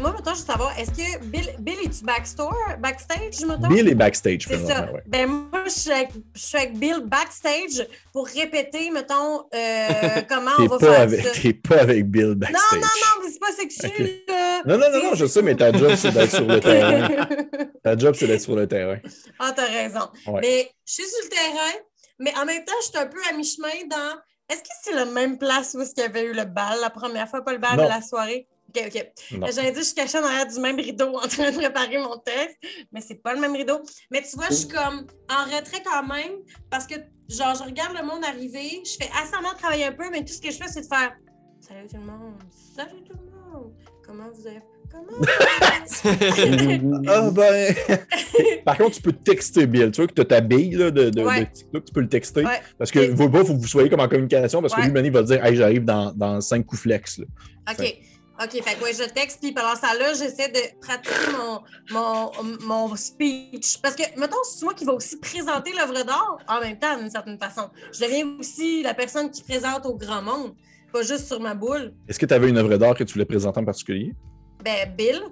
Moi, maintenant, je veux savoir, est-ce que Bill, Bill est-tu backstore, backstage, mettons? Bill est backstage, C'est ça. ouais. Ben, moi, je suis, avec, je suis avec Bill backstage pour répéter, mettons, euh, comment on va pas, faire avec, ça. t'es pas avec Bill Non, backstage. non, non, mais c'est pas sexuel. Non, non, non, non, je sais, mais ta job, c'est d'être sur le terrain. Ta job, c'est d'être sur le terrain. ah, t'as raison. Ouais. Mais je suis sur le terrain, mais en même temps, je suis un peu à mi-chemin dans. Est-ce que c'est la même place où est-ce qu'il y avait eu le bal la première fois, pas le bal Non. de la soirée? OK, OK. Non. J'allais dire, je suis cachée en arrière du même rideau en train de préparer mon texte, mais c'est pas le même rideau. Mais tu vois, je suis comme en retrait quand même parce que, genre, je regarde le monde arriver, je fais assemblant de travailler un peu, mais tout ce que je fais, c'est de faire Salut tout le monde, salut tout le monde, comment vous avez. Comment? Ah ben. Par contre, tu peux texter Bill. Tu vois que tu as ta bille là, de, de, Ouais. de TikTok, tu peux le texter. Ouais. Parce que Et- il faut pas, faut que vous soyez comme en communication parce que Ouais. lui, Manny va te dire Hey, j'arrive dans, dans 5 coups flex. là. OK. OK, fait que ouais, je texte, puis pendant ça là, j'essaie de pratiquer mon, mon, mon speech. Parce que, mettons, c'est moi qui va aussi présenter l'œuvre d'art en même temps, d'une certaine façon. Je deviens aussi la personne qui présente au grand monde, pas juste sur ma boule. Est-ce que tu avais une œuvre d'art que tu voulais présenter en particulier? Ben, Bill.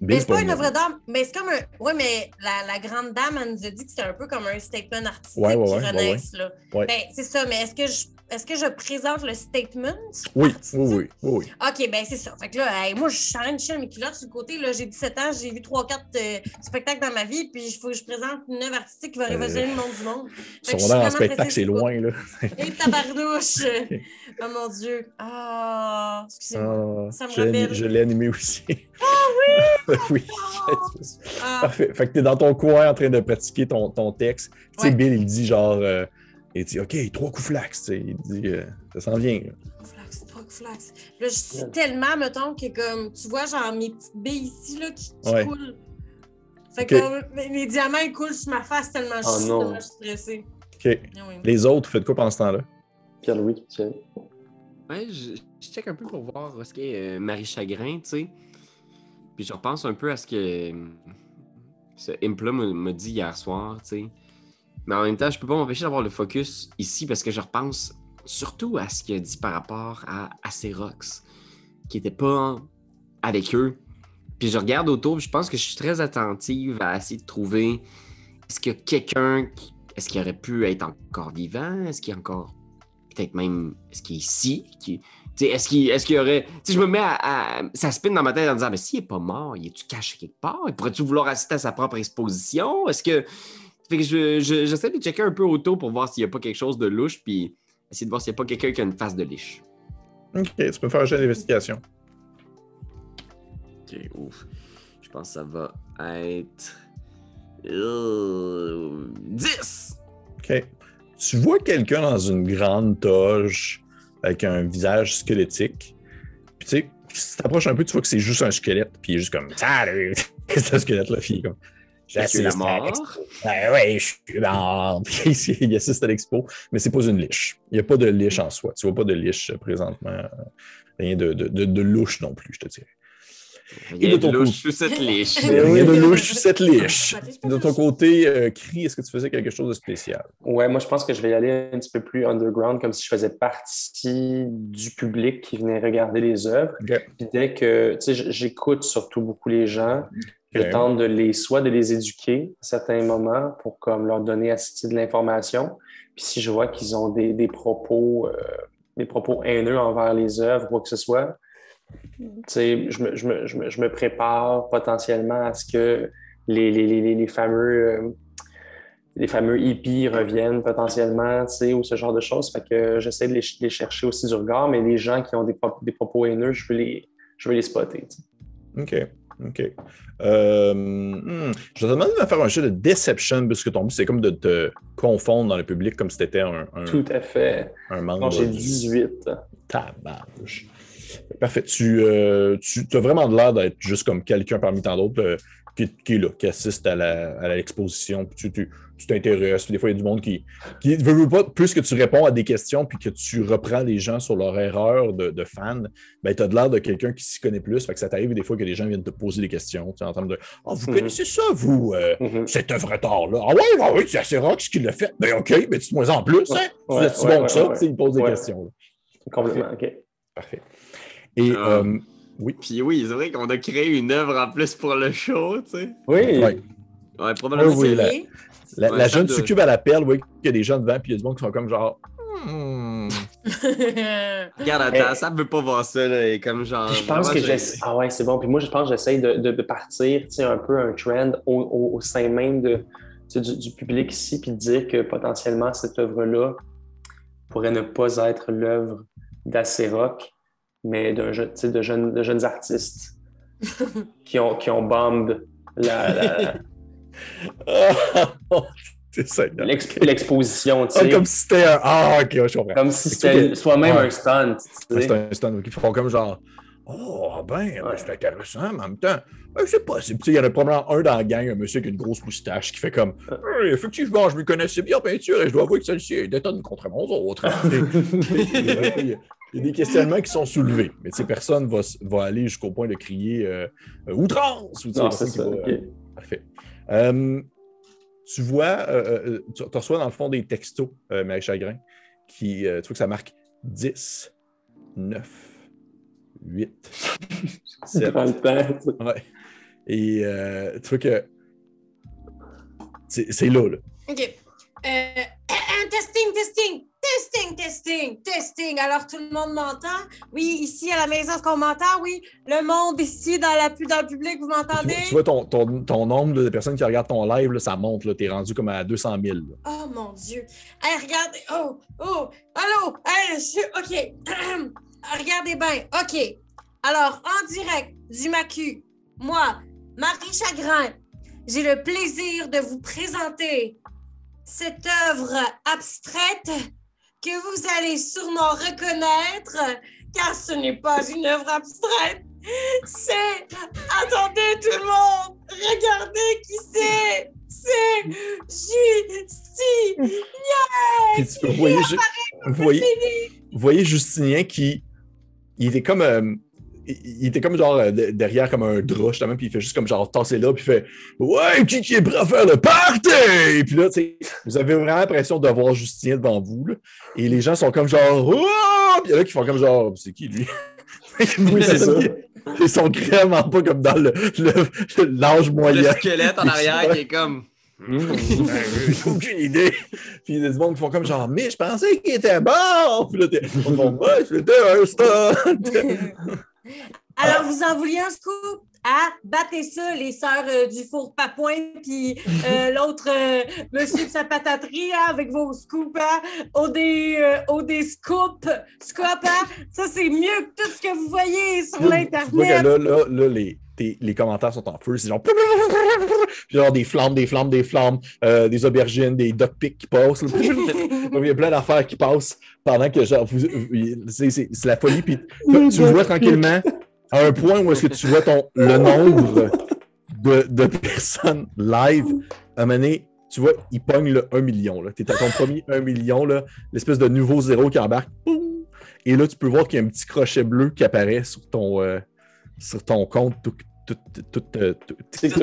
Bill, mais c'est pas une œuvre d'art, mais c'est comme un. Oui, mais la, la grande dame, elle nous a dit que c'était un peu comme un statement artistique Ouais, ouais, qui renaisse, là. Ben, c'est ça, mais est-ce que je. Est-ce que je présente le statement? Oui, artistique? oui, oui, oui. OK, ben c'est ça. Fait que là, hey, moi, je suis en train de chier mes culottes sur le côté. Là, j'ai 17 ans, j'ai vu 3-4 spectacles dans ma vie, puis il faut que je présente une œuvre artistique qui va révolutionner le monde du monde. Fait Secondaire en spectacle, c'est loin, là. Et tabarnouche! oh mon Dieu! Ah, excusez-moi. Ah, Ça me je l'ai- rappelle. je l'ai animé aussi. Ah oui! oui. Ah, Parfait. Fait que t'es dans ton coin en train de pratiquer ton, ton texte. Tu sais, Ouais. Bill, il dit genre, euh, il dit, OK, trois coups flax. tu sais. Il dit, euh, ça s'en vient. là. flax, trop flax. Là, je suis tellement, mettons, que comme, tu vois, genre mes petites billes ici, là, qui, qui Ouais. coulent. Fait que euh, mes- les diamants, ils coulent sur ma face tellement je Oh suis non. tellement je suis stressée. OK. Ah oui. Les autres, faites quoi pendant ce temps-là? Pierre-Louis, sais. Ouais, je, je check un peu pour voir ce qu'est euh, Marie Chagrin, tu sais. Puis je repense un peu à ce que euh, ce Impla m'a m'a dit hier soir, tu sais. Mais en même temps, je peux pas m'empêcher d'avoir le focus ici parce que je repense surtout à ce qu'il a dit par rapport à Acerox, qui était pas avec eux. Puis je regarde autour, je pense que je suis très attentive à essayer de trouver est-ce a quelqu'un. Est-ce qu'il aurait pu être encore vivant? Est-ce qu'il est encore. Peut-être même. Est-ce qu'il est ici? Est-ce qu'il est qu'il y aurait. Sais, je me mets à, à- Ça spin dans ma tête en disant Mais s'il n'est pas mort, il est-tu caché quelque part? Il pourrait-tu vouloir assister à sa propre exposition? Est-ce que. Fait que je- je- j'essaie de checker un peu autour pour voir s'il n'y a pas quelque chose de louche, puis essayer de voir s'il n'y a pas quelqu'un qui a une face de liche. OK, tu peux faire un jeu d'investigation. Ok, ouf. Je pense que ça va être. euh, 10! OK. Tu vois quelqu'un dans une grande toge avec un visage squelettique. Puis tu sais, si tu t'approches un peu, tu vois que c'est juste un squelette. Puis il est juste comme Salut! C'est un squelette, la fille. Comme, La J'assiste à mort? l'expo. Ben ouais, je suis mort. Il assiste à l'expo, mais c'est pas une liche. Il n'y a pas de liche en soi. Tu vois pas de liche euh, présentement. Rien de, de, de, de louche non plus, je te dirais. Il y a de de ton louche sous cette liche. Rien de louche, cette liche. De ton côté, euh, Cri, est-ce que tu faisais quelque chose de spécial? Ouais, moi, je pense que je vais y aller un petit peu plus underground, comme si je faisais partie du public qui venait regarder les œuvres. Puis dès que, tu sais, j'écoute surtout beaucoup les gens, je Ok. tente de les, soit de les éduquer à certains moments pour comme leur donner assez de l'information. Puis si je vois qu'ils ont des, des propos, euh, des propos haineux envers les œuvres ou quoi que ce soit, je me, je me- je me- je me prépare potentiellement à ce que les, les, les, les- fameux, euh, les fameux hippies reviennent potentiellement, tu sais, ou ce genre de choses. Fait que j'essaie de les, les chercher aussi du regard, mais les gens qui ont des, des propos haineux, je veux les, je veux les spotter. OK. OK. Euh, hmm, Je te demander de faire un jeu de deception, puisque ton but, c'est comme de te confondre dans le public comme si tu étais un, un, Tout à fait. un membre. J'ai du- 18. Tabarge. Parfait. Tu, euh, tu as vraiment de l'air d'être juste comme quelqu'un parmi tant d'autres euh, qui, qui est là, qui assiste à la- à l'exposition. puis tu tu- tu t'intéresses. puis Des fois, il y a du monde qui, qui veut, veut pas, plus que tu réponds à des questions puis que tu reprends les gens sur leur erreur de, de fan, ben, tu as de l'air de quelqu'un qui s'y connaît plus. Fait que ça t'arrive des fois que les gens viennent te poser des questions. Tu en termes de Ah, vous Mhm. connaissez ça, vous, euh, Mhm. cette œuvre d'art-là? Ah, ouais, ouais, ouais, c'est assez rock ce qu'il l'a fait. Ben, OK, mais dis-moi en plus. Hein? Ouais, tu es-tu ouais, bon ouais, que ça? ouais, Tu sais, Ils posent des ouais. questions. là. Complètement, OK. Parfait. Et Ah. euh, Oui. Puis oui, c'est vrai qu'on a créé une œuvre en plus pour le show, tu sais. Oui. Ouais. Ouais, probablement. Oui, oui, c'est- la-. La, jeune succube à la perle, oui, qu'il y a des gens devant, puis il y a du monde qui sont comme genre. Hmm. Regarde, attends, ça veut pas voir ça, là. Et comme genre. Puis je pense que j'essaie. Ah ouais, c'est bon. Puis moi, je pense que j'essaie de, de, de partir, tu sais, un peu un trend au, au, au sein même de, tu sais, du, du public ici, puis de dire que potentiellement cette œuvre-là pourrait ne pas être l'œuvre d'Assez Rock, mais d'un de, jeunes, de jeunes artistes qui ont, qui ont bombed la- l'exp- l'exposition, tu Ah, sais. comme si c'était un. Ah, ok, je comprends. Comme si c'était soi-même Ouais. un stunt. tu sais. C'est un stand qui font comme genre. Oh, ben, ben, c'est intéressant, mais en même temps, ben, c'est- tu sais, Il y en a probablement un dans la gang, un monsieur avec une grosse moustache qui fait comme effectivement, je me connaissais bien en peinture et je dois avouer que celle-ci est détonne contre mon autre. Il, y a, des questionnements qui sont soulevés, mais personne va, va aller jusqu'au point de crier euh, euh, outrance ou Non, ça. va- ok. Parfait. Euh, tu vois, euh, euh, tu, reçois dans le fond des textos, euh, Marie Chagrin, qui, euh, tu vois que ça marque 10, 9, 8, 7. Prends le temps. Ouais. Et euh, tu vois que c'est là, là. OK. Euh, testing, testing, testing, testing, testing. Alors, tout le monde m'entend? Oui, ici à la maison, est-ce qu'on m'entend? Oui. Le monde ici dans, la, dans le public, vous m'entendez? tu vois ton, ton, ton nombre de personnes qui regardent ton live, là, ça monte. Tu es rendu comme à 200 000. là. Oh mon Dieu. Hey, regardez. Oh, oh, allô? Hey, je- OK. regardez bien. OK. Alors, en direct du MACU, moi, Marie Chagrin, j'ai le plaisir de vous présenter cette œuvre abstraite que vous allez sûrement reconnaître, car ce n'est pas une œuvre abstraite. C'est. Attendez, tout le monde! Regardez qui c'est! C'est Justin! Puis tu- vous, voyez, ju- voyez, voyez Justinien qui. Il était comme. euh, il il était comme genre euh, de- derrière comme un drap justement, puis il fait juste comme genre tasser là, puis il fait Ouais, qui, qui est prêt à faire le party? Puis là, tu sais, vous avez vraiment l'impression de voir Justinien devant vous, là, et les gens sont comme genre Oh! Puis il y en a qui font comme genre C'est qui lui? Oui, c'est ça. Ils sont vraiment pas comme dans le- le- l'âge Le moyen. squelette en arrière qui est comme. Mmh. J'ai aucune idée. Puis il y a des gens qui font comme genre, mais je pensais qu'il était mort. Puis là, on font, ouais, c'était un stunt. Alors, vous en vouliez un scoop? Ah, battez ça, les sœurs euh, du four papouin, puis euh, l'autre euh, monsieur de sa pataterie, hein, avec vos scoops, hein, au des, euh, au des scoops, scoop, hein. Ça, c'est mieux que tout ce que vous voyez sur l'Internet. là, là, là, les, tes- les commentaires sont en feu. C'est genre, genre des flammes, des flammes, des flammes, euh, des aubergines, des duck qui passent. Il y a plein d'affaires qui passent pendant que genre, vous- vous- c'est c'est- c'est la folie. Puis tu tu vois tranquillement à un point où est-ce que tu vois ton, le nombre de, de personnes live. À un moment donné, tu vois, il pogne le 1 million. Tu es à ton premier 1 million, là, l'espèce de nouveau zéro qui embarque. Boum! Et là, tu peux voir qu'il y a un petit crochet bleu qui apparaît sur ton, euh, sur ton compte. Tout, tout, tout, euh, tout, C'est tout.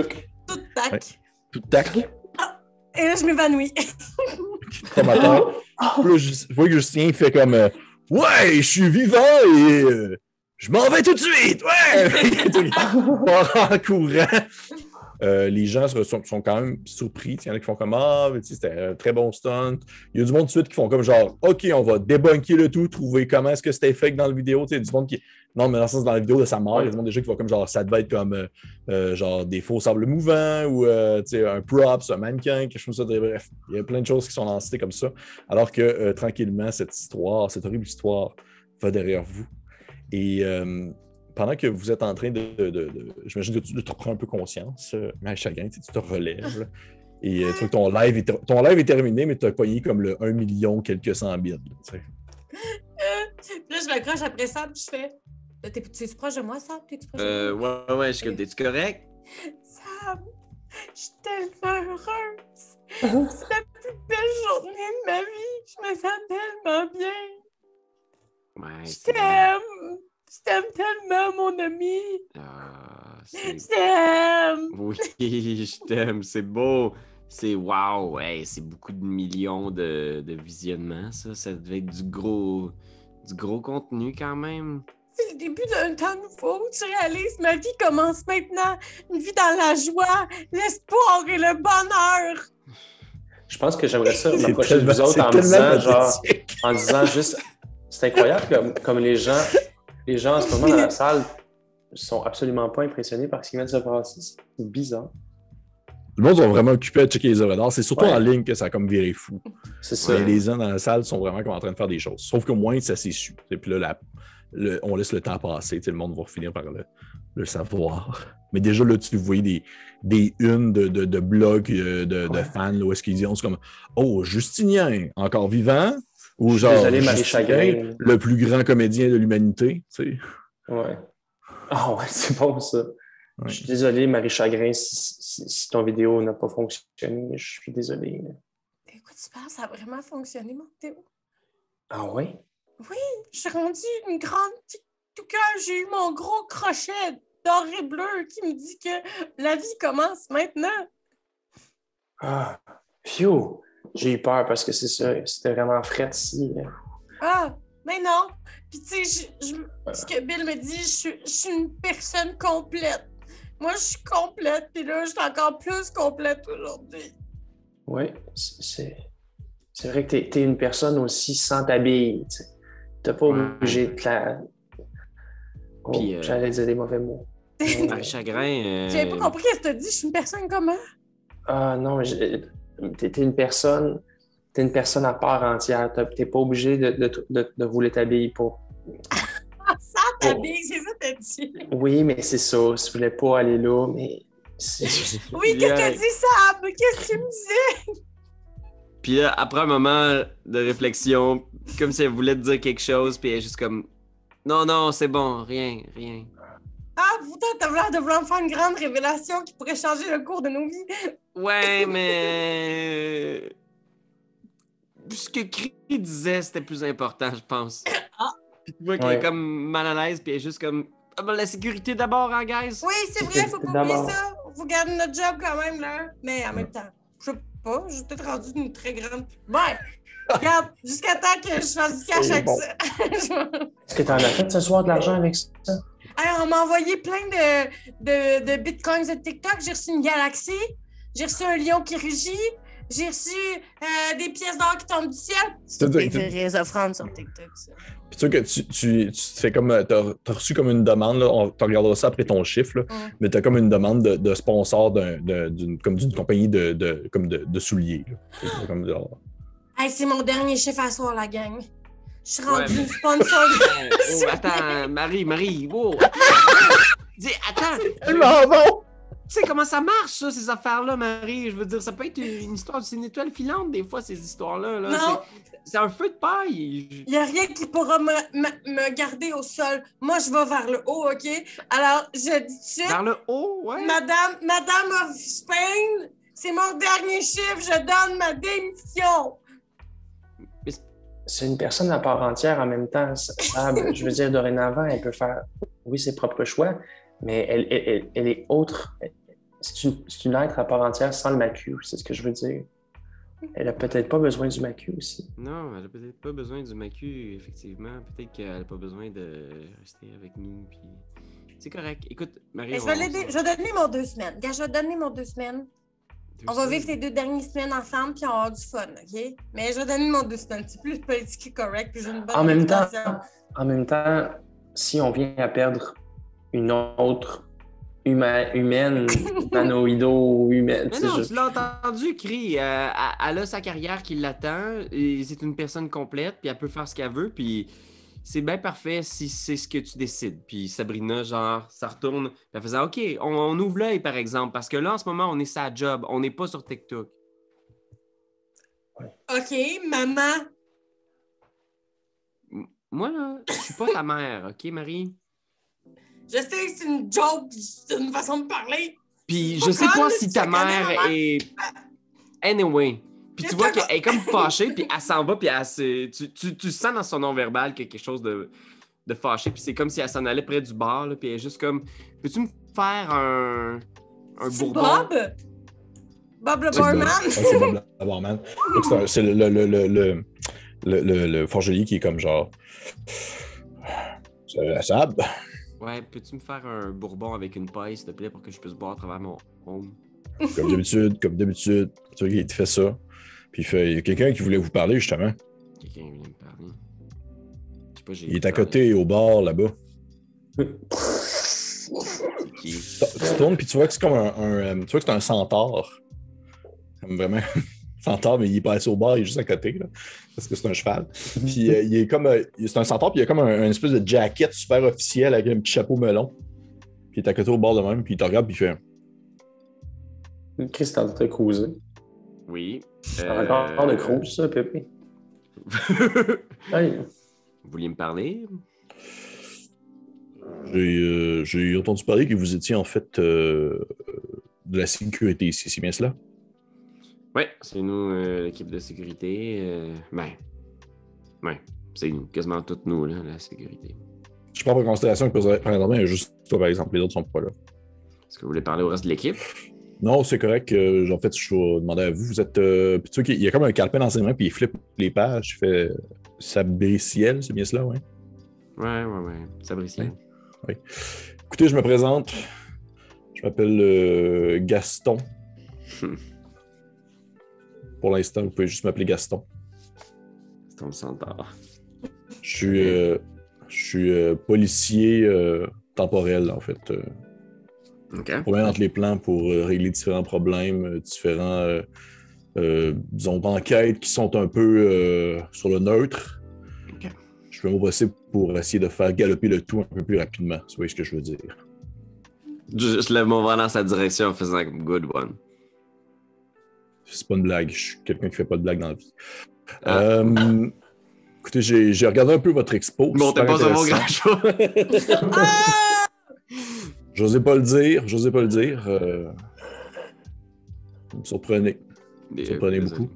Tout tac. Ouais. tout tac. Et là, je m'évanouis. là, je, vois que Justin il fait comme euh, Ouais, je suis vivant et euh, je m'en vais tout de suite! Ouais! Il en courant. Euh, les gens sont, sont quand même surpris. Il y en a qui font comme Ah, c'était un très bon stunt. Il y a du monde tout de suite qui font comme genre OK, on va débunker le tout, trouver comment est-ce que c'était fake dans la vidéo. Tu sais, du monde qui. Non, mais dans le sens, dans la vidéo de sa mort, il y a monde déjà qui font comme genre ça devait être comme euh, euh, genre des faux sables mouvants ou euh, tu sais, un props, un mannequin, quelque chose comme ça. Bref, il y a plein de choses qui sont lancées comme ça. Alors que euh, tranquillement, cette histoire, cette horrible histoire va derrière vous. Et euh, pendant que vous êtes en train de. de- de- de- J'imagine que tu te reprends un peu conscience, mais chagrin, tu te relèves. là. et euh, tu vois que ton live, est, ton live est terminé, mais tu as payé comme le 1 million quelques cent mille. là, je m'accroche après ça, puis je fais. T'es t'es-tu proche de moi, Sam? T'es-tu proche de Euh, moi? ouais, ouais, je suis comme, t'es-tu correct? Sam, je suis tellement heureuse. C'est la plus belle journée de ma vie. Je me sens tellement bien. Ouais, Je t'aime. Je t'aime tellement, mon ami. Ah, Je t'aime. Oui, je t'aime, c'est beau. C'est wow, ouais, c'est beaucoup de millions de, de visionnements, ça. Ça devait être du gros, du gros contenu quand même. C'est le début d'un temps nouveau. Tu réalises, ma vie commence maintenant. Une vie dans la joie, l'espoir et le bonheur. Je pense que j'aimerais ça m'approcher de vous autres en disant, genre, en disant juste, c'est incroyable comme, comme les gens, les gens en ce moment dans la salle sont absolument pas impressionnés par ce qui vient de se passer. C'est bizarre. Le monde sont vraiment occupés à checker les œuvres d'art. C'est surtout Ouais. en ligne que ça a comme viré fou. C'est ça. Mais les gens dans la salle sont vraiment comme en train de faire des choses. Sauf qu'au moins, ça s'est su. Et puis là, la- le- on laisse le temps passer. Sais, Le monde va finir par le, le savoir. Mais déjà, là, tu vois des, des unes de, de, de blogs euh, de, de Ouais. fans là, où est-ce qu'ils disent c'est comme Oh, Justinien, encore vivant? Ou genre désolé, Marie Justinien, Chagrin. le plus grand comédien de l'humanité. Tu sais. Ouais. Ah ouais, c'est bon ça. Ouais. Je suis désolé, Marie Chagrin, si, si- si ton vidéo n'a pas fonctionné. Je suis désolé. Écoute, tu penses, ça a vraiment fonctionné, mon Théo? Ah ouais? Je suis rendue une grande tout cas, j'ai eu mon gros crochet d'or et bleu qui me dit que la vie commence maintenant. Ah, phew! J'ai eu peur parce que c'est ça. C'était vraiment frais ici. Ah, mais non. Puis tu sais, ce que Bill me dit, je suis, je suis une personne complète. Moi, je suis complète, puis là, je suis encore plus complète aujourd'hui. Oui, c'est c'est vrai que t'es es une personne aussi sans t'habiller. T'as pas obligé de la. Oh, Puis, euh, J'allais dire des mauvais mots. Marie Chagrin. euh, J'avais pas compris ce que tu dit, je suis une personne comment? Ah non, mais t'es t'es une personne. T'es une personne à part entière. T'es pas obligé de, de, de, de rouler ta bille pour. Ah, ça, ta bille, c'est ça que t'as dit. Oui, mais c'est ça. Je voulais pas aller là, mais. Oui, qu'est-ce que t'as dit, Sam? Qu'est-ce que tu me disais? Puis là, après un moment de réflexion, comme si elle voulait te dire quelque chose, puis elle est juste comme Non, non, c'est bon, rien, rien. Ah, pourtant, t'as l'air de vouloir me faire une grande révélation qui pourrait changer le cours de nos vies. Ouais, mais. Ce que Cree disait, c'était plus important, je pense. Ah. Puis tu vois qu'elle Ouais. est comme mal à l'aise, puis elle est juste comme Ah, ben, la sécurité d'abord, hein, guys? Oui, c'est vrai, faut pas oublier ça. Faut garder notre job quand même, là. Mais en même temps, je pas, j'ai peut-être rendu une très grande. Ouais, regarde, jusqu'à temps que je fasse du cash avec bon. ça. Est-ce que t'en as fait ce soir de l'argent avec ça? Hey, on m'a envoyé plein de, de, de bitcoins de TikTok. J'ai reçu une galaxie. J'ai reçu un lion qui rugit. J'ai reçu euh, des pièces d'or qui tombent du ciel. C'est Des tu vraies offrandes sur TikTok, ça. sais que tu, tu, tu fais comme. euh, T'as as reçu comme une demande, là, on tu regarderas ça après ton chiffre, là, Mm. mais t'as comme une demande de, de sponsor d'un- de- d'une comme d'une compagnie de, de, comme de, de souliers. Hey, c'est mon dernier chiffre à soir, la gang. Je suis rendue Ouais. sponsor. Oh, attends, Marie, Marie, wow! Dis, attends! Tellement bon! Tu sais comment ça marche, ça, ces affaires-là, Marie? Je veux dire, ça peut être une histoire, c'est une étoile filante, des fois, ces histoires-là. Là. Non. C'est- un feu de paille. Il n'y a rien qui pourra me, me- me garder au sol. Moi, je vais vers le haut, OK? Alors, je dis suite, Vers le haut, ouais. Madame, Madame of Spain, c'est mon dernier chiffre. Je donne ma démission. c'est une personne à part entière en même temps. Sab, je veux dire, dorénavant, elle peut faire, oui, ses propres choix, mais elle, elle, elle- elle est autre. C'est une, une être à part entière sans le macu, c'est ce que je veux dire. Elle a peut-être pas besoin du macu aussi. Non, elle a peut-être pas besoin du macu, effectivement. Peut-être qu'elle a pas besoin de rester avec nous. Puis... C'est correct. Écoute, Marie. Mais je on- vais, l'aider- je vais donner mon deux semaines. Gars, je vais donner mon deux semaines. Deux On va vivre ces deux dernières semaines ensemble, puis on va avoir du fun, OK? Mais je vais donner mon deux semaines. C'est plus politiquement correct, puis j'ai une bonne En même temps, en même temps, si on vient à perdre une autre huma- humaine, humanoïdo, humaine, Mais non, je- tu l'as entendu, Cri. Euh, elle- a sa carrière qui l'attend. C'est une personne complète, puis elle peut faire ce qu'elle veut. Puis c'est bien parfait si c'est ce que tu décides. Puis Sabrina, genre, ça retourne. puis Elle faisait OK, on, on ouvre l'œil, par exemple, parce que là, en ce moment, on est sa job. On n'est pas sur TikTok. OK, maman. Moi, là, je suis pas ta mère, OK, Marie? Je sais que c'est une joke, c'est une façon de parler. Puis je sais pas si ta la mère est. Anyway. Puis tu vois que- qu'elle est comme fâchée, puis elle s'en va, puis elle se- tu, tu, tu sens dans son non-verbal qu'il y a quelque chose de, de fâché. Puis c'est comme si elle s'en allait près du bar, là, puis elle est juste comme Peux-tu me faire un, un C'est bourbon? Bob? Bob le c'est barman? Ouais, c'est Bob la barman. Donc, c'est C'est le, le, le, le, le, le, le- le forgelier qui est comme genre. Ça- Sab, Ouais, peux-tu me faire un bourbon avec une paille, s'il te plaît, pour que je puisse boire à travers mon home? comme d'habitude, comme d'habitude, tu vois, il te fait ça. Puis il fait, il y a quelqu'un qui voulait vous parler, justement. Quelqu'un vient me parler. Je sais pas, j'ai. Il est à côté, au bar, là-bas. Tu tournes, puis tu vois que c'est comme un, un, euh, tu vois que c'est un centaure. Comme Vraiment, centaure, mais il est pas au bar, il est juste à côté, là, parce que c'est un cheval. Puis euh, il est comme, euh, c'est un centaure, puis il a comme un, un espèce de jacket super officiel avec un petit chapeau melon. Puis il est à côté au bord de même, puis il te regarde, puis il fait Chris, t'es en train de cruiser. Oui. T'as encore de cruise, ça, Pépé. Hey. Vous vouliez me parler? J'ai euh, j'ai entendu parler que vous étiez en fait euh, de la sécurité ici, c'est bien cela? Ouais, c'est nous, euh, l'équipe de sécurité. euh, ben, ouais, c'est nous, quasiment toutes nous, là, la sécurité. Je prends en considération que présentement, il y a juste toi, par exemple, les autres sont pas là. Est-ce que vous voulez parler au reste de l'équipe? Non, c'est correct. euh, en fait, je vais demander à vous. Vous êtes. euh, puis tu vois qu'il y a comme un calepin dans ses mains, puis il flippe les pages. Il fait Sabriciel, c'est bien cela, oui. Ouais, ouais, ouais. Sabricien. Écoutez, je me présente. Je m'appelle euh, Gaston. Pour l'instant, vous pouvez juste m'appeler Gaston. C'est ton centaure. Je suis, euh, je suis euh, policier euh, temporel, en fait. Euh, OK. Je entre les plans pour régler différents problèmes, différents, disons, enquêtes qui sont un peu sur le neutre. OK. Je fais mon possible pour essayer de faire galoper le tout un peu plus rapidement. Vous voyez ce que je veux dire? Je, je lève mon bras dans sa direction en faisant comme good one. C'est pas une blague. Je suis quelqu'un qui fait pas de blague dans la vie. Ah. Euh, écoutez, j'ai j'ai regardé un peu votre expo. Bon, t'es pas sur mon intéressant. grand chose. J'osais pas le dire. J'osais pas le dire. euh, Vous me surprenez. Vous me surprenez beaucoup.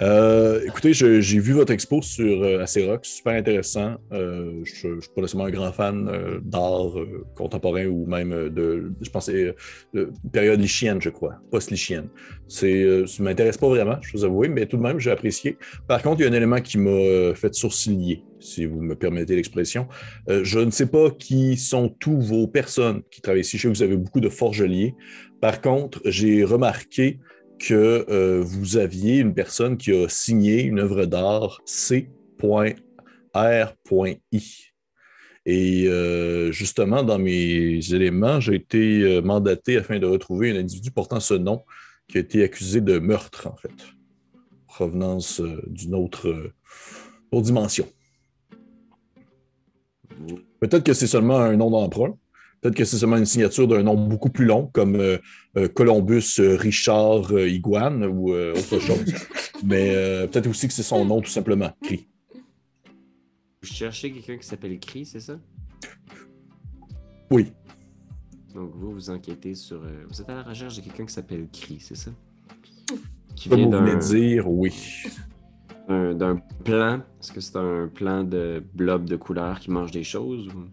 Euh, écoutez, j'ai vu votre expo sur euh, Acerox, super intéressant. Euh, je ne suis pas nécessairement un grand fan euh, d'art contemporain ou même de, je pensais, de période lichienne, je crois, post-lichienne. Ça m'intéresse pas vraiment, je vous avoue, mais tout de même, j'ai apprécié. Par contre, il y a un élément qui m'a fait sourciller, si vous me permettez l'expression. Je ne sais pas qui sont tous vos personnes qui travaillent ici. Je sais vous avez beaucoup de forgeliers. Par contre, j'ai remarqué que euh, vous aviez une personne qui a signé une œuvre d'art C.R.I. Et euh, justement, dans mes éléments, j'ai été euh, mandaté afin de retrouver un individu portant ce nom qui a été accusé de meurtre, en fait. Provenance d'une autre, autre dimension. Peut-être que c'est seulement un nom d'emprunt. Peut-être que c'est seulement une signature d'un nom beaucoup plus long, comme euh, euh, Columbus euh, Richard euh, Iguane ou euh, autre chose. Mais euh, peut-être aussi que c'est son nom tout simplement, Cri. Vous cherchez quelqu'un qui s'appelle Cree, c'est ça? Oui, Donc vous, vous enquêtez sur... euh, vous êtes à la recherche de quelqu'un qui s'appelle Cree, c'est ça? Qui comme vient vous venez dire, oui. d'un- d'un plan. Est-ce que c'est un plan de blob de couleur qui mange des choses? Ou...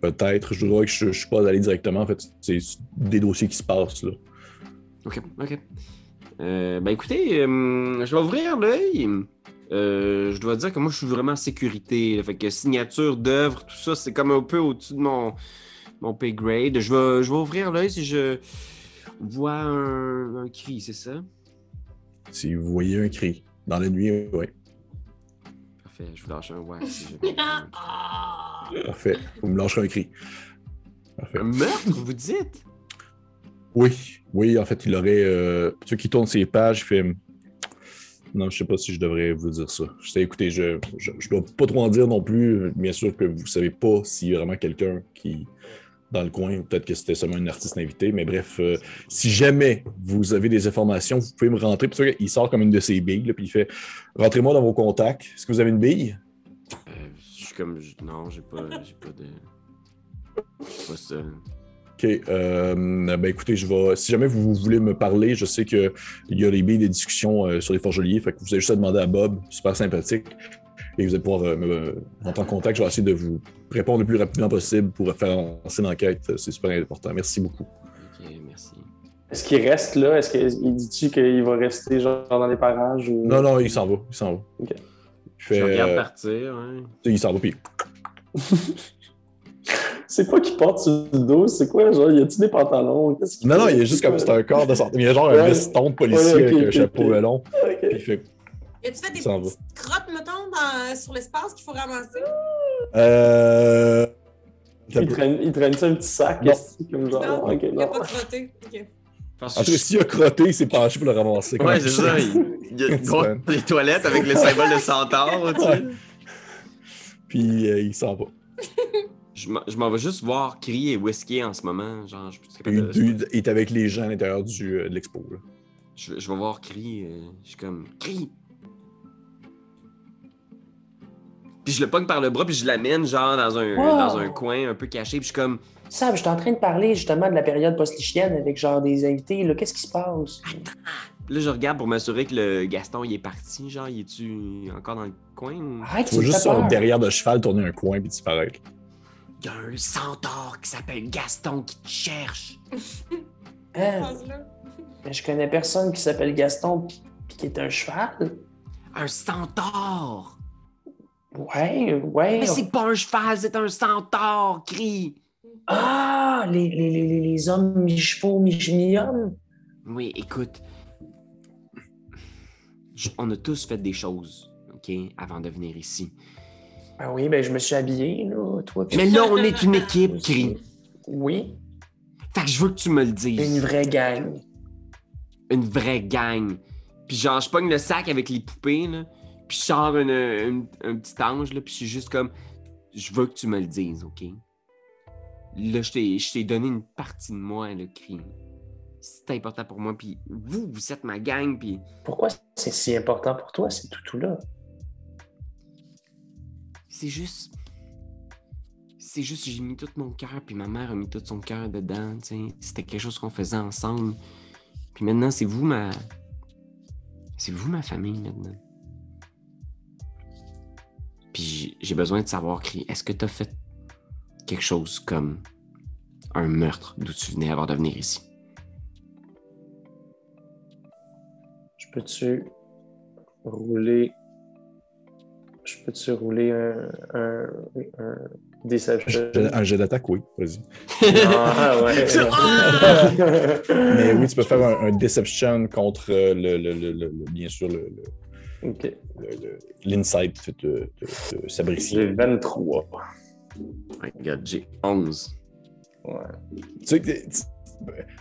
Peut-être. Je dois que je ne suis pas allé directement. En fait, c'est des dossiers qui se passent. Là. Ok, ok. Euh, ben écoutez, euh, je vais ouvrir l'œil. Euh, je dois dire que moi, je suis vraiment en sécurité. là. fait que signature d'œuvre, tout ça, c'est comme un peu au-dessus de mon, mon pay grade. Je vais, je vais ouvrir l'œil si je vois un, un cri, c'est ça? Si vous voyez un cri dans la nuit, oui. Parfait, je vous lâche un ouais. si Ah! Parfait. Vous me lâcherez un cri. Parfait. un meurtre, vous dites? Oui, oui, en fait, il aurait. Euh, ceux qui tournent ses pages, il fait. Non, je sais pas si je devrais vous dire ça. Je sais, écoutez, je, je, je dois pas trop en dire non plus. Bien sûr que vous savez pas s'il y a vraiment quelqu'un qui dans le coin, peut-être que c'était seulement un artiste invité, mais bref, euh, si jamais vous avez des informations, vous pouvez me rentrer. Puis, tu vois, il sort comme une de ses billes, là, puis il fait Rentrez-moi dans vos contacts. Est-ce que vous avez une bille Euh, suis comme. je- Non, j'ai pas, j'ai pas de. Pas ça. OK. euh, ben écoutez, je vais. Si jamais vous voulez me parler, je sais qu'il y a des billes des discussions euh, sur les forgeliers. Fait que vous avez juste à demander à Bob, super sympathique. Et vous allez pouvoir euh, me rentrer en contact. Je vais essayer de vous répondre le plus rapidement possible pour faire avancer l'enquête. C'est super important. Merci beaucoup. Ok, merci. Est-ce qu'il reste là? Est-ce qu'il dit-tu qu'il va rester genre dans les parages? Ou... Non, non, il s'en va. Il s'en va. OK. Il fait, Je regarde euh, partir, hein. il s'en va, puis C'est quoi qui porte sur le dos? C'est quoi, genre, y a-tu des pantalons? Qu'est-ce Non, non, fait? il est juste comme c'est un corps de santé. Il y a genre un veston de policier Ouais, avec un chapeau ok. melon. Ok. Puis il fait. Et tu fais des va. petites crottes, mettons, dans- sur l'espace qu'il faut ramasser? Euh. Il traîne, il traîne ça un petit sac, Non. comme genre, non, ok, il n'a non. pas crotté. OK. Parce En que tout cas, je- s'il a crotté, il s'est penché pour le ramasser. Ouais, c'est ça. Il, il y a Ouais. des toilettes avec le symbole de centaure, tu sais. Puis euh, il s'en va. Je m'en- je m'en vais juste voir crier et whisky en ce moment. Genre, je, suis Puis capable de- il est avec les gens à l'intérieur du, euh, de l'expo. là. je, je vais voir crier. euh, je suis comme crie. Puis je le pogne par le bras, puis je l'amène genre dans un, Wow. dans un coin un peu caché. Puis je suis comme Sab, je suis en train de parler justement de la période post-lichienne avec genre des invités. là. Qu'est-ce qui se passe? Là, je regarde pour m'assurer que le Gaston il est parti. Genre, il est-tu encore dans le coin? ou- Arrête, Tu me juste peur. derrière de cheval tourner un coin puis disparaître. Il y a un centaure qui s'appelle Gaston qui te cherche. Hein? Je connais personne qui s'appelle Gaston puis puis qui est un cheval. Un centaure! Ouais, ouais. Mais c'est pas un cheval, c'est un centaure! Crie! Ah, les, les, les, les- hommes mi-chevaux, mi-hommes. Oui, écoute. On a tous fait des choses, OK, avant de venir ici. Ah oui, ben je me suis habillé, là, toi. puis- Mais là, on est une équipe, Crie. Oui, Fait que je veux que tu me le dises. une vraie gang. une vraie gang. Puis genre, je pogne le sac avec les poupées, là, puis je sors une- une- un petit ange, là, puis je suis juste comme, je veux que tu me le dises, OK? Là, je t'ai donné une partie de moi, le cri. C'est important pour moi, puis vous, vous êtes ma gang, puis Pourquoi c'est si important pour toi, ces toutous-là? c'est juste... C'est juste, j'ai mis tout mon cœur, puis ma mère a mis tout son cœur dedans. C'était quelque chose qu'on faisait ensemble. Puis maintenant, c'est vous ma... C'est vous ma famille, maintenant. Puis j'ai- besoin de savoir, est-ce que tu as fait quelque chose comme un meurtre d'où tu venais avant de venir ici? Je peux-tu rouler. Je peux-tu rouler un. un, un Deception? Un jet d'attaque, oui, vas-y. Ah ouais. Ah! Mais oui, tu peux faire un, un Deception contre euh, le, le- le- le- le- bien sûr le- le- Ok. le- le- l'insight de, de, de Sabrici. J'ai 23. Regarde, j'ai 11. Ouais. Tu, sais que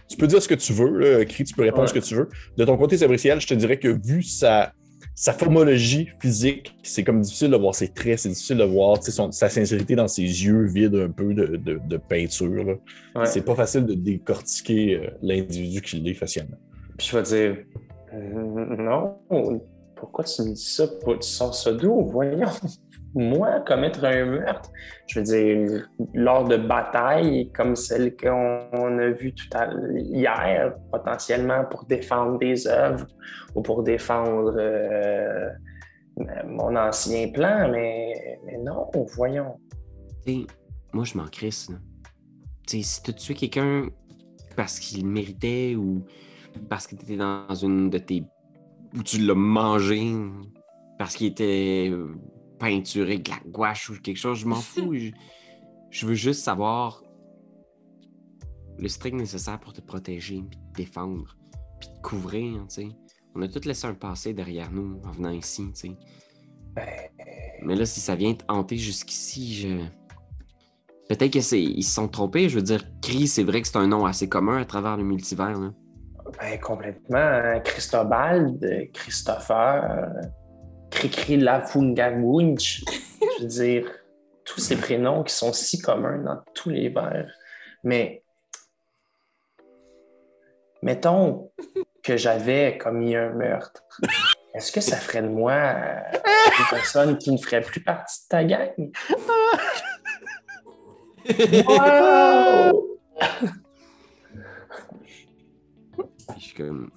tu, peux dire ce que tu veux, là, Cri, tu peux répondre Ouais. ce que tu veux. De ton côté, Sabriciel, je te dirais que vu sa, sa formologie physique, c'est comme difficile de voir ses traits, c'est difficile de voir son- sa sincérité dans ses yeux vides un peu de, de- de peinture. Ouais. C'est pas facile de décortiquer euh, l'individu qu'il est facialement. Puis je vais dire Euh, Non, pourquoi tu me dis ça? Pourquoi Tu sors ça d'où? Voyons. Moi, commettre un meurtre, je veux dire, lors de batailles comme celle qu'on a vue tout à hier, potentiellement pour défendre des œuvres ou pour défendre euh, mon ancien plan, mais, non, voyons. Moi, je m'en crisse. là. Tu sais, si tu tué quelqu'un parce qu'il méritait ou parce que tu étais dans une de tes. ou tu l'as mangé parce qu'il était peinturé avec de la gouache ou quelque chose, je m'en fous. je, je veux juste savoir le strict nécessaire pour te protéger, puis te défendre, puis te couvrir. On a tout laissé un passé derrière nous en venant ici. Ben, Mais là, si ça vient te hanter jusqu'ici, je. Peut-être qu'ils se sont trompés. Je veux dire, Cri, c'est vrai que c'est un nom assez commun à travers le multivers. là. Ben, complètement. hein. Christobal, de Christopher, Cricri Lafungamunch. Je veux dire, tous ces prénoms qui sont si communs dans tous les vers. Mais mettons que j'avais commis un meurtre. Est-ce que ça ferait de moi euh, une personne qui ne ferait plus partie de ta gang? Wow! Je suis comme.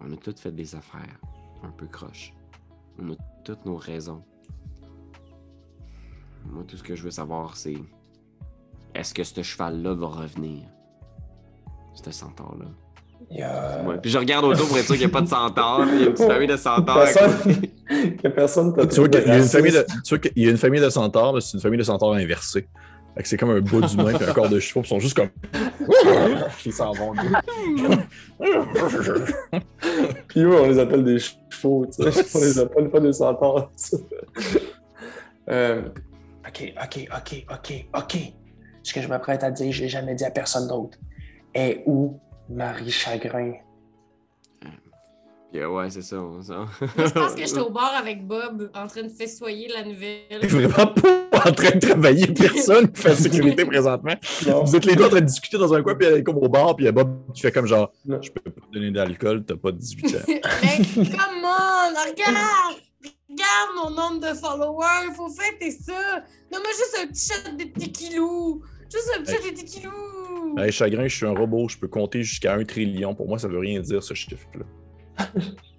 On a toutes fait des affaires un peu croches. On a toutes nos raisons. Moi, tout ce que je veux savoir, c'est. Est-ce que ce cheval-là va revenir? Ce centaure-là. Ouais, Puis je regarde autour pour être sûr qu'il n'y a pas de centaures. Il y a une petite famille de centaures. Personne- que Tu vois trouvé qu'il y a une famille de, tu vois qu'il y a une famille de centaures, mais c'est une famille de centaures inversée. Fait que c'est comme un bout d'humain et un corps de chevaux, ils sont juste comme. Ils s'en vont. Puis eux, on les appelle des chevaux, tu sais. On les appelle pas des centaures. Euh, ok, ok, ok, ok, ok. Ce que je m'apprête à dire, je l'ai jamais dit à personne d'autre. Et où Marie Chagrin? Ouais, c'est ça. on-. Je pense que j'étais au bar avec Bob en train de festoyer la nouvelle. Vraiment pas en train de travailler, personne qui fait sécurité présentement. Non. Vous êtes les deux en train de discuter dans un coin, puis elle est comme au bar, puis il y a Bob qui fait comme genre, Non. je peux pas te donner d'alcool, t'as pas 18 ans. Mais come on, regarde! Regarde mon nombre de followers, faut fêter ça! Donne-moi juste un petit shot de tequilou! Juste un petit shot de tequilou! Hey, chagrin, je suis un robot, je peux compter jusqu'à un trillion. Pour moi, ça veut rien dire, ce chiffre-là.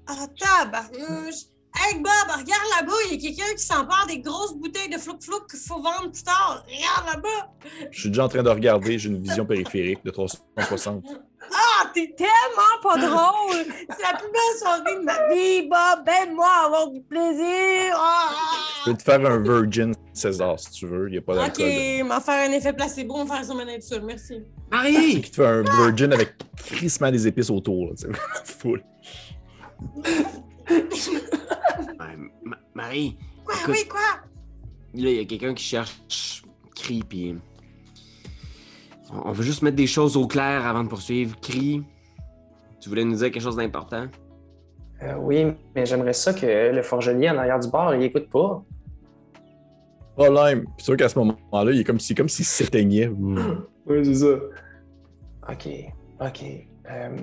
Ah, tabarnouche! Hey Bob, regarde là-bas, il y a quelqu'un qui s'empare des grosses bouteilles de flouk-flouk qu'il faut vendre plus tard. Regarde là-bas! Je suis déjà en train de regarder, j'ai une vision périphérique de 360. Ah, t'es tellement pas drôle! C'est la plus belle soirée de ma vie, Bob! Aide-moi à avoir du plaisir! Ah! Je peux te faire un Virgin César si tu veux, il n'y a pas Ok, d'alcool. m'en faire un effet placebo, on va faire ça maintenant tout seul, merci. Marie! Qui te fait un Virgin avec crissement des épices autour, là, tu sais, full. Ouais, Ma- Marie, Quoi, Écoute. oui, quoi? là, il y a quelqu'un qui cherche Cri, puis. On on veut juste mettre des choses au clair avant de poursuivre. Cri, tu voulais nous dire quelque chose d'important? Euh, oui, mais j'aimerais ça que le forgelier en arrière du bar, il écoute pas. Problème. Puis c'est sûr qu'à ce moment-là, il est comme si- comme s'il s'éteignait. Oui, c'est ça. OK, OK. Euh,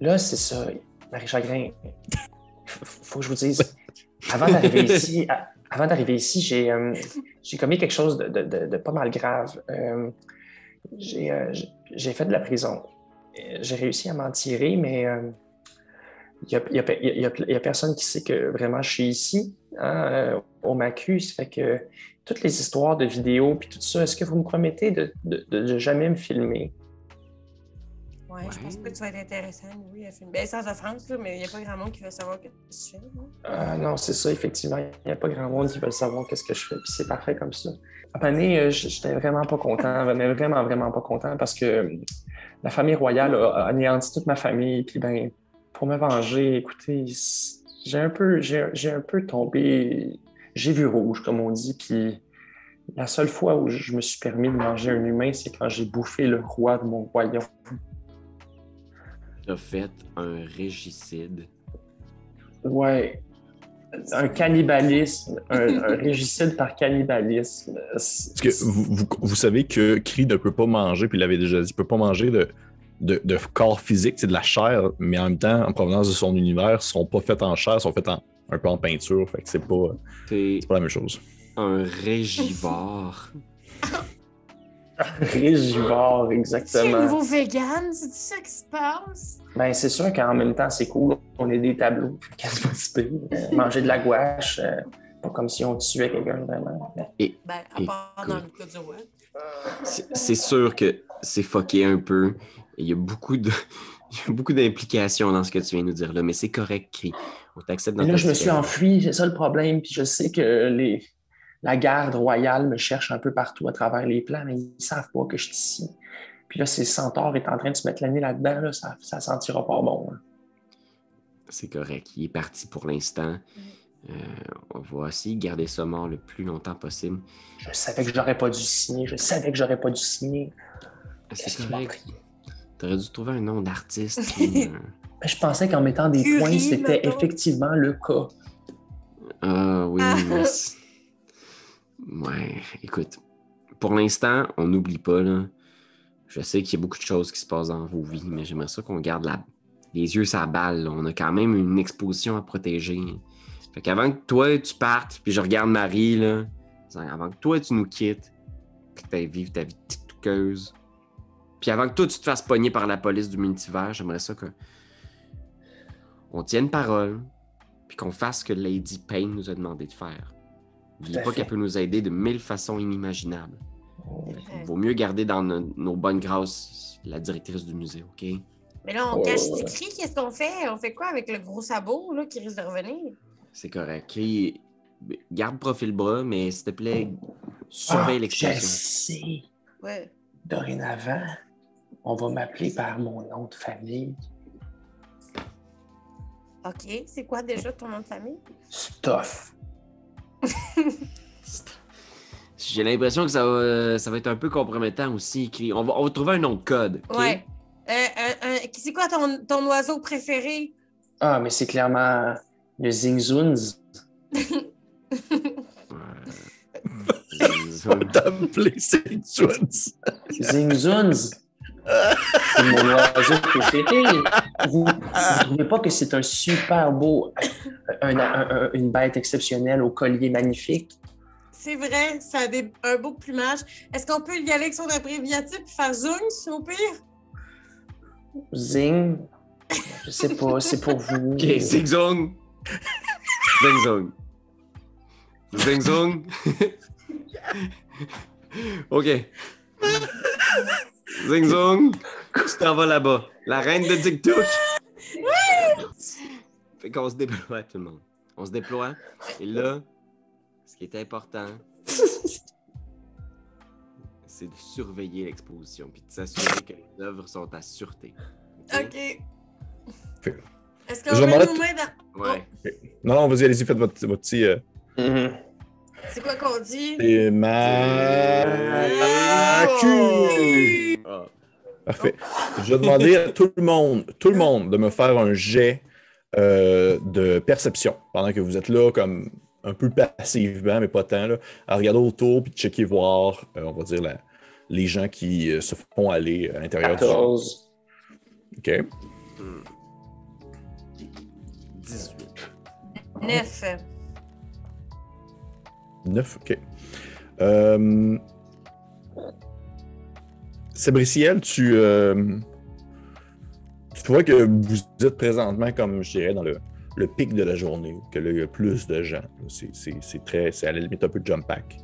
là, c'est ça. Marie Chagrin, faut que je vous dise, avant d'arriver ici, à- avant d'arriver ici, j'ai euh, commis quelque chose de, de- de- de pas mal grave. Euh, j'ai euh, j'ai- fait de la prison. Euh, J'ai réussi à m'en tirer, mais euh, il n'y a, personne qui sait que vraiment je suis ici. hein, euh, on m'accuse. Fait que toutes les histoires de vidéos puis tout ça, est-ce que vous me promettez de jamais me filmer? Ouais, je pense pas que tu vas être intéressant, oui, à filmer. Ben, sans offense, là, mais il n'y a pas grand monde qui veut savoir ce que tu fais. Euh, non, c'est ça, effectivement. Il n'y a pas grand monde qui veut savoir qu'est-ce que je fais, puis c'est parfait comme ça. À donné, euh, j'étais vraiment pas content, mais vraiment, vraiment pas content parce que euh, la famille royale a anéanti toute ma famille, puis ben, pour me venger, écoutez, j'ai un peu, j'ai un peu tombé, j'ai vu rouge, comme on dit, puis la seule fois où je me suis permis de manger un humain, c'est quand j'ai bouffé le roi de mon royaume. T'as fait un régicide. Ouais. Un cannibalisme, un, un régicide par cannibalisme. Parce que vous, vous, vous savez que Kree ne peut pas manger, puis il l'avait déjà dit, il peut pas manger de, de, de corps physique, c'est de la chair, mais en même temps, en provenance de son univers, ils sont pas faits en chair, ils sont faits en, un peu en peinture, fait que c'est pas, c'est pas la même chose. un régivore. Régivore, C'est exactement. nouveau vegan, c'est ça qui se passe? Ben, c'est sûr qu'en même temps, c'est cool. On est des tableaux. Qu'est-ce que c'est pire? Euh, Manger de la gouache, euh, pas comme si on tuait quelqu'un vraiment. Mais Ben, à part dans le cas du web. C'est c'est sûr que c'est fucké un peu. Il y a beaucoup de. Il y a beaucoup d'implications dans ce que tu viens de nous dire là, mais c'est correct, Cri. On t'accepte dans Mais là, ta je me suis enfui, c'est ça le problème. Puis je sais que les... la garde royale me cherche un peu partout à travers les plans, mais ils savent pas que je suis ici. Puis là, si le centaure est en train de se mettre l'année là-dedans, là, ça, ça sentira pas bon. hein. C'est correct. Il est parti pour l'instant. Euh, on va essayer de garder ça mort le plus longtemps possible. Je savais que j'aurais pas dû signer. Je savais que j'aurais pas dû signer. C'est Qu'est-ce qui m'a correct. pris? T'aurais dû trouver un nom d'artiste. qui, euh, Mais je pensais qu'en mettant des Curie, points, c'était effectivement le cas. Ah oui, Ah. c'est- Ouais, écoute. Pour l'instant, on n'oublie pas, là. Je sais qu'il y a beaucoup de choses qui se passent dans vos vies, mais j'aimerais ça qu'on garde les yeux sur balle. On a quand même une exposition à protéger. Fait qu'avant que toi, tu partes, puis je regarde Marie, là, avant que toi, tu nous quittes, que tu vivre ta vie tiktokeuse, puis avant que toi, tu te fasses pogner par la police du multivers, j'aimerais ça que on tienne parole, puis qu'on fasse ce que Lady Payne nous a demandé de faire. N'oubliez pas qu'elle peut nous aider de mille façons inimaginables. Vaut mieux garder dans no- nos bonnes grâces la directrice du musée, OK? Mais là, on cache ouais. Tikri, qu'est-ce qu'on fait? On fait quoi avec le gros sabot là, qui risque de revenir? C'est correct. Et garde profil bras, mais s'il te plaît, surveille Ah, Je l'expression. sais. Ouais. Dorénavant, on va m'appeler par mon nom de famille. OK. C'est quoi déjà ton nom de famille? Stuff. J'ai l'impression que ça va, ça va être un peu compromettant aussi. Cri. On va, on va trouver un nom de code. OK? Ouais. Euh, euh, euh, c'est quoi ton, ton oiseau préféré? Ah, mais c'est clairement le Zingzunz. Ouais. T'appeler Saint John's. Zingzunz. C'est mon oiseau préféré. Vous ne trouvez pas que c'est un super beau, un- un- un- une bête exceptionnelle au collier magnifique? C'est vrai, ça a des- un beau plumage. Est-ce qu'on peut y aller avec son abréviatif et faire Zung, au pire? Zing. Je sais pas, c'est pour vous. OK, Zing Zong. Zing Zong. Zing Zong. OK. Zing Zong. Tu t'en vas là-bas. La reine de TikTok. Fait qu'on se déploie, tout le monde. On se déploie. Et là, ce qui est important, c'est de surveiller l'exposition puis de s'assurer que les œuvres sont à sûreté. OK? Est-ce Je qu'on vais met nos mains dans... Ouais. Non, non, vas-y, allez-y, faites votre, votre petit. euh, Mhm. C'est quoi qu'on dit? c'est ma. cul. Ah. Parfait. Je vais demander à tout le monde, tout le monde, de me faire un jet euh, de perception pendant que vous êtes là, comme un peu passivement, mais pas tant, là, à regarder autour puis de checker voir, euh, on va dire, la- les gens qui euh, se font aller à l'intérieur du jeu. 14. OK. 18. Neuf. 9, OK. Euh... Sébriciel, tu, vois que vous êtes présentement, comme je dirais, dans le, le pic de la journée, que là, il y a plus de gens. C'est- très, c'est à la limite un peu de jump pack.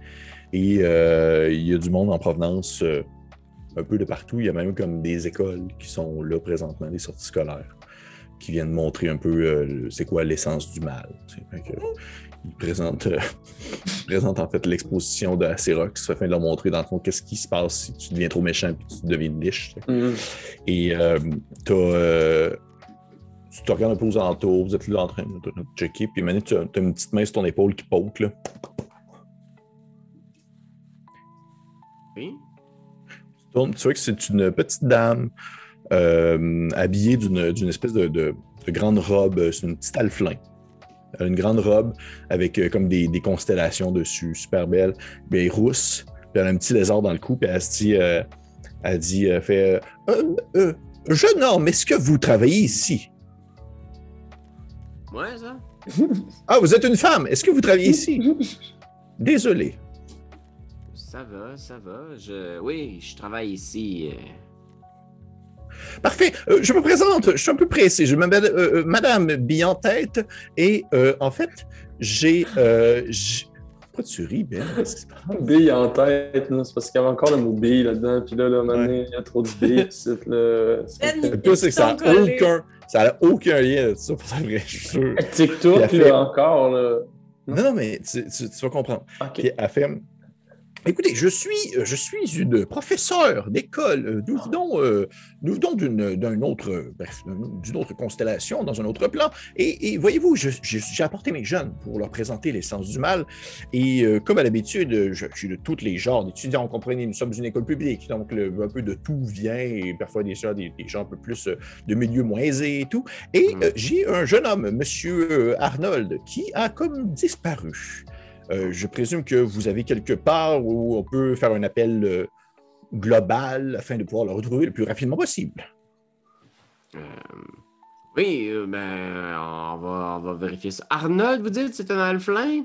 Et euh, il y a du monde en provenance euh, un peu de partout. Il y a même comme des écoles qui sont là présentement, des sorties scolaires, qui viennent montrer un peu euh, c'est quoi l'essence du mal. Ils présentent, euh, ils présentent en fait l'exposition de Acerox afin de leur montrer dans le fond qu'est-ce qui se passe si tu deviens trop méchant et tu deviens une liche. Mhm. Et euh, t'as, euh, tu te regardes un peu aux alentours, vous êtes là en train de, de checker, puis maintenant tu as, t'as une petite main sur ton épaule qui poke. Là. Oui? Tu tournes, tu vois que c'est une petite dame euh, habillée d'une, d'une espèce de, de- de grande robe, c'est une petite alflin. Elle a Une grande robe avec euh, comme des, des constellations dessus, super belle. Puis elle est rousse, puis elle a un petit lézard dans le cou, puis elle se dit, euh, elle dit, euh, fait, euh, euh, jeune homme, est-ce que vous travaillez ici? Ouais, ça? Ah, vous êtes une femme, est-ce que vous travaillez ici? Désolé. Ça va, ça va. Je... Oui, je travaille ici. Parfait. Euh, je me présente. Je suis un peu pressé. Je m'appelle euh, euh, Madame Bille en tête. Et euh, en fait, j'ai. euh, Pourquoi tu ris, Ben? Qu'est-ce qui se passe? Bille en tête, là, c'est parce qu'il y avait encore le mot bille là-dedans. Puis là, là, maintenant, il y a trop de billes. c'est le- c'est- Ben, Le pire, c'est que ça n'a aucun, ça a aucun lien avec ça, pour de vrai, je suis sûr. TikTok, a fait- là, encore, là. Non, non, mais tu, tu- tu vas comprendre. OK. Puis elle fait Écoutez, je suis, euh, je suis une professeure d'école. Euh, Nous venons, euh, nous venons d'une, d'un autre, d'une autre constellation, dans un autre plan. Et, et voyez-vous, j'ai apporté mes jeunes pour leur présenter l'essence du mal. Et euh, comme à l'habitude, je, je suis de tous les genres d'étudiants. Vous comprenez, nous sommes une école publique, donc le- un peu de tout vient, et parfois des, gens- des, des gens un peu plus de milieux moins aisés et tout. Et Mm. euh, j'ai un jeune homme, Monsieur Arnold, qui a comme disparu. Euh, je présume que vous avez quelque part où on peut faire un appel euh, global afin de pouvoir le retrouver le plus rapidement possible. Euh, Oui, ben, on va, on va vérifier ça. Arnold, vous dites, c'est un alflin?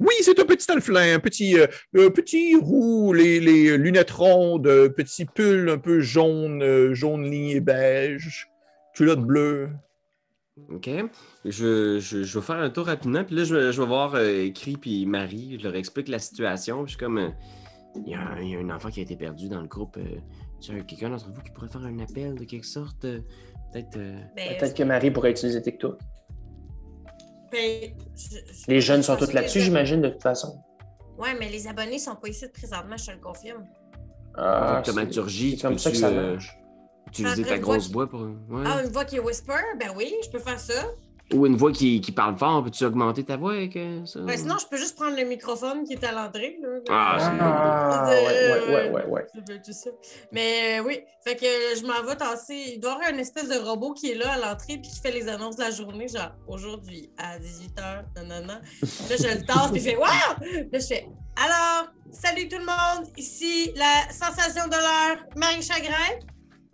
Oui, c'est un petit alflin, un petit, euh, petit roux, les, les lunettes rondes, petit pull un peu jaune, euh, jaune ligné beige, culotte bleue. OK? Je, je, je vais faire un tour rapidement. Puis là, je, vais- je vais voir euh, Cri puis Marie. Je leur explique la situation. Puis je suis comme. euh, il y, a un- il y a un enfant qui a été perdu dans le groupe. Euh, tu as quelqu'un d'entre vous qui pourrait faire un appel de quelque sorte? euh, Peut-être. euh, Ben, Peut-être que Marie pourrait utiliser TikTok. ben, je- je- Les jeunes sont tous là-dessus, j'imagine, de toute façon. Ouais, mais les abonnés sont pas ici présentement, je te le confirme. Ah, c'est comme ça que ça euh, marche. Utiliser ta une voix grosse qui- voix pour. Ouais. Ah, une voix qui est whisper? Ben oui, je peux faire ça. Ou une voix qui, qui parle fort, peux-tu augmenter ta voix avec euh, ça? Ben, sinon, je peux juste prendre le microphone qui est à l'entrée. là. Ah, c'est Ah, Euh, ouais, ouais, ouais, ouais, ouais. Ça. Mais euh, oui, fait que je m'en vais tasser. Il doit y avoir une espèce de robot qui est là à l'entrée puis qui fait les annonces de la journée, genre aujourd'hui à 18h, nanana. Là, je le tasse puis il fait Waouh! Là, je fais Alors, salut tout le monde, ici la sensation de l'heure, Marie Chagrin.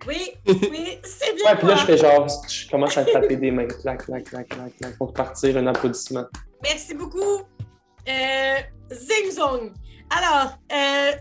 Oui, oui, c'est bien. Ouais, puis là, je fais genre, je commence à taper des mains. Clac, clac, clac, clac, clac, pour partir un applaudissement. Merci beaucoup. Euh, Zing Zong. Alors, euh,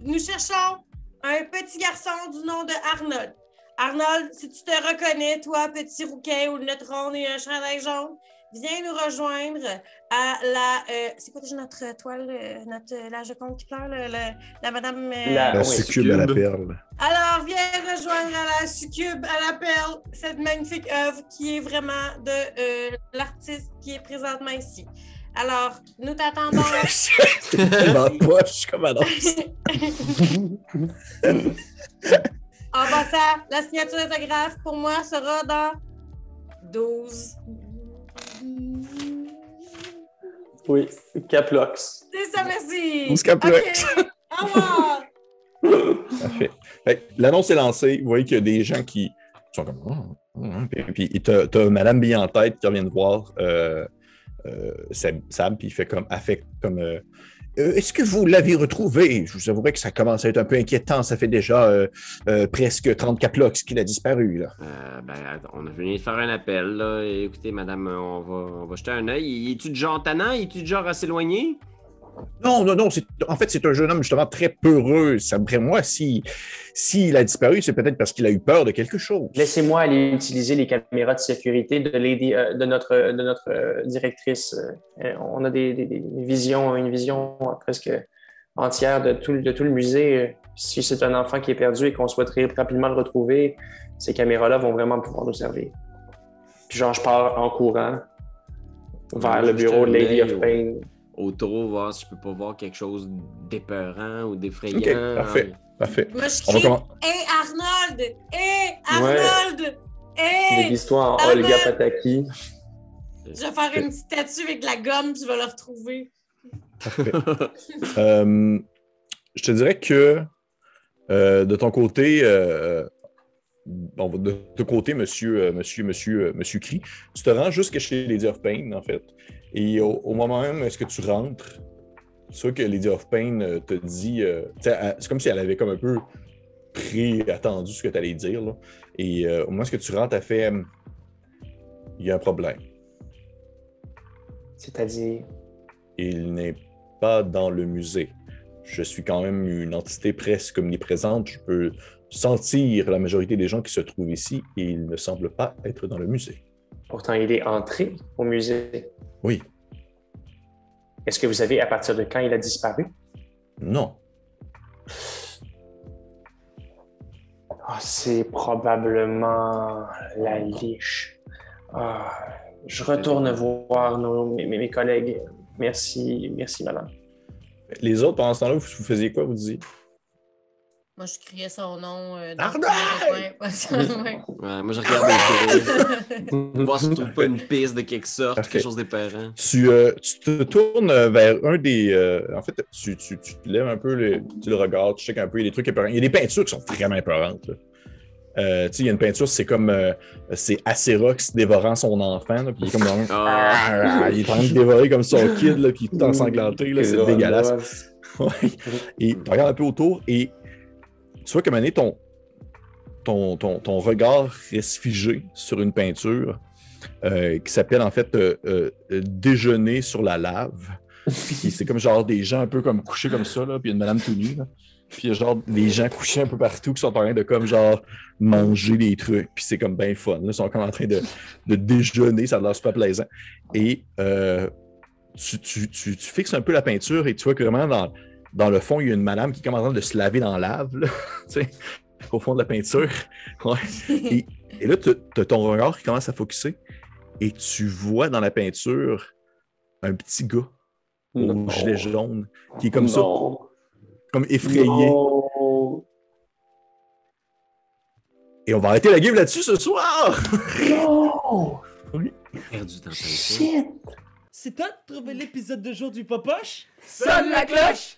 nous cherchons un petit garçon du nom de Arnold. Arnold, si tu te reconnais, toi, petit rouquin ou lunettes rondes et un chandail jaune, viens nous rejoindre à la. euh, c'est quoi déjà notre toile, euh, notre, la Joconde qui pleure, le- le- la madame. euh, La- La oui, succube à la perle. alors, viens rejoindre à la succube, à la perle, cette magnifique œuvre qui est vraiment de euh, l'artiste qui est présentement ici. Alors, nous t'attendons. C'est tellement poche comme annonce. en passant, la signature d'autographe pour moi sera dans 12. Oui, Caplox. C'est ça, merci. 12 caplox. OK. Au revoir. Parfait. Fait que L'annonce est lancée. Vous voyez qu'il y a des gens qui sont comme. Oh, oh, oh. Puis, t'as, t'as Madame Bille en tête qui revient de voir euh, euh, Sam, Sam, puis il fait comme. Elle fait comme. euh, Euh, Est-ce que vous l'avez retrouvé? Je vous avouerai que ça commence à être un peu inquiétant. Ça fait déjà euh, euh, presque 30 caplox qu'il a disparu. Là. Euh, ben, on a venu faire un appel. Écoutez, madame, on va, on va jeter un œil. Es-tu de genre tannant? Es-tu de genre à s'éloigner? Non, non, non. En fait, c'est un jeune homme justement très peureux. Ça me moi, si s'il a disparu, c'est peut-être parce qu'il a eu peur de quelque chose. Laissez-moi aller utiliser les caméras de sécurité de, Lady, euh, de notre, de notre euh, directrice. Euh, on a des, des- des visions, une vision presque entière de tout, le- de tout le musée. Si c'est un enfant qui est perdu et qu'on souhaiterait rapidement le retrouver, ces caméras-là vont vraiment pouvoir nous servir. Puis genre, je pars en courant vers le bureau de Lady of Pain. Autour, voir si je peux pas voir quelque chose d'épeurant ou d'effrayant. Ok, parfait. Parfait. Moi, je crie. Hé Arnold! Hé Arnold! Hé! Déguise-toi en Ah Olga! Pataki. Je vais faire une petite statue avec de la gomme, puis je vais le retrouver. Euh, je te dirais que euh, de ton côté, euh, bon, de ton côté, monsieur, euh, monsieur, monsieur, euh, monsieur Cri, tu te rends jusque chez Lady of Pain, en fait. Et au, au moment même, est-ce que tu rentres? C'est sûr que Lady of Pain euh, te dit. euh, c'est comme si elle avait comme un peu pré-attendu ce que tu allais dire. là. Et euh, au moment où tu rentres, elle fait hum, Il y a un problème. C'est-à-dire, il n'est pas dans le musée. Je suis quand même une entité presque omniprésente. Je peux sentir la majorité des gens qui se trouvent ici et il ne semble pas être dans le musée. pourtant, il est entré au musée. Oui, Est-ce que vous savez à partir de quand il a disparu? non. Ah, c'est probablement la liche. Ah, je retourne voir nos- mes, mes- mes collègues. Merci, merci, madame. Les autres, pendant ce temps-là, vous, vous faisiez quoi, vous disiez? Moi, je criais son nom. Euh, dans le. Ouais. Moi, je regarde autour. voir si je trouve pas une piste de quelque sorte, Parfait. quelque chose d'épeurant. Tu, euh, tu te tournes vers un des. euh, en fait, tu, tu, tu te lèves un peu, le, tu le regardes, tu checkes un peu, il y a des trucs épeurants. Il y a des peintures qui sont vraiment épeurantes. Euh, tu sais, il y a une peinture, c'est comme. euh, c'est Acérox dévorant son enfant, là, puis il est comme dans. Ah, Ah, il est en train de dévorer comme son kid, là, puis il est tout ensanglanté, là, c'est dégueulasse. Ouais. Et tu regardes un peu autour et tu vois que Mané, ton, ton, ton, ton regard reste figé sur une peinture euh, qui s'appelle en fait euh, euh, Déjeuner sur la lave. C'est comme genre des gens un peu comme couchés comme ça, là, puis une madame tout nue. là. Puis il y a genre des gens couchés un peu partout qui sont en train de comme genre manger des trucs. Puis c'est comme bien fun. là. Ils sont comme en train de, de déjeuner, ça l'air super plaisant. Et tu, tu- tu- tu fixes un peu la peinture et tu vois que vraiment dans, dans le fond, il y a une madame qui est comme en train de se laver dans la lave, là, tu sais, au fond de la peinture. Ouais. Et, et là, tu as ton regard qui commence à focuser et tu vois dans la peinture un petit gars au Non. gilet jaune qui est comme ça, comme effrayé. Non. Et on va arrêter la game là-dessus ce soir! Non. Perdu dans ta Shit. C'est toi de trouver l'épisode de jour du Popoche? Sonne la cloche!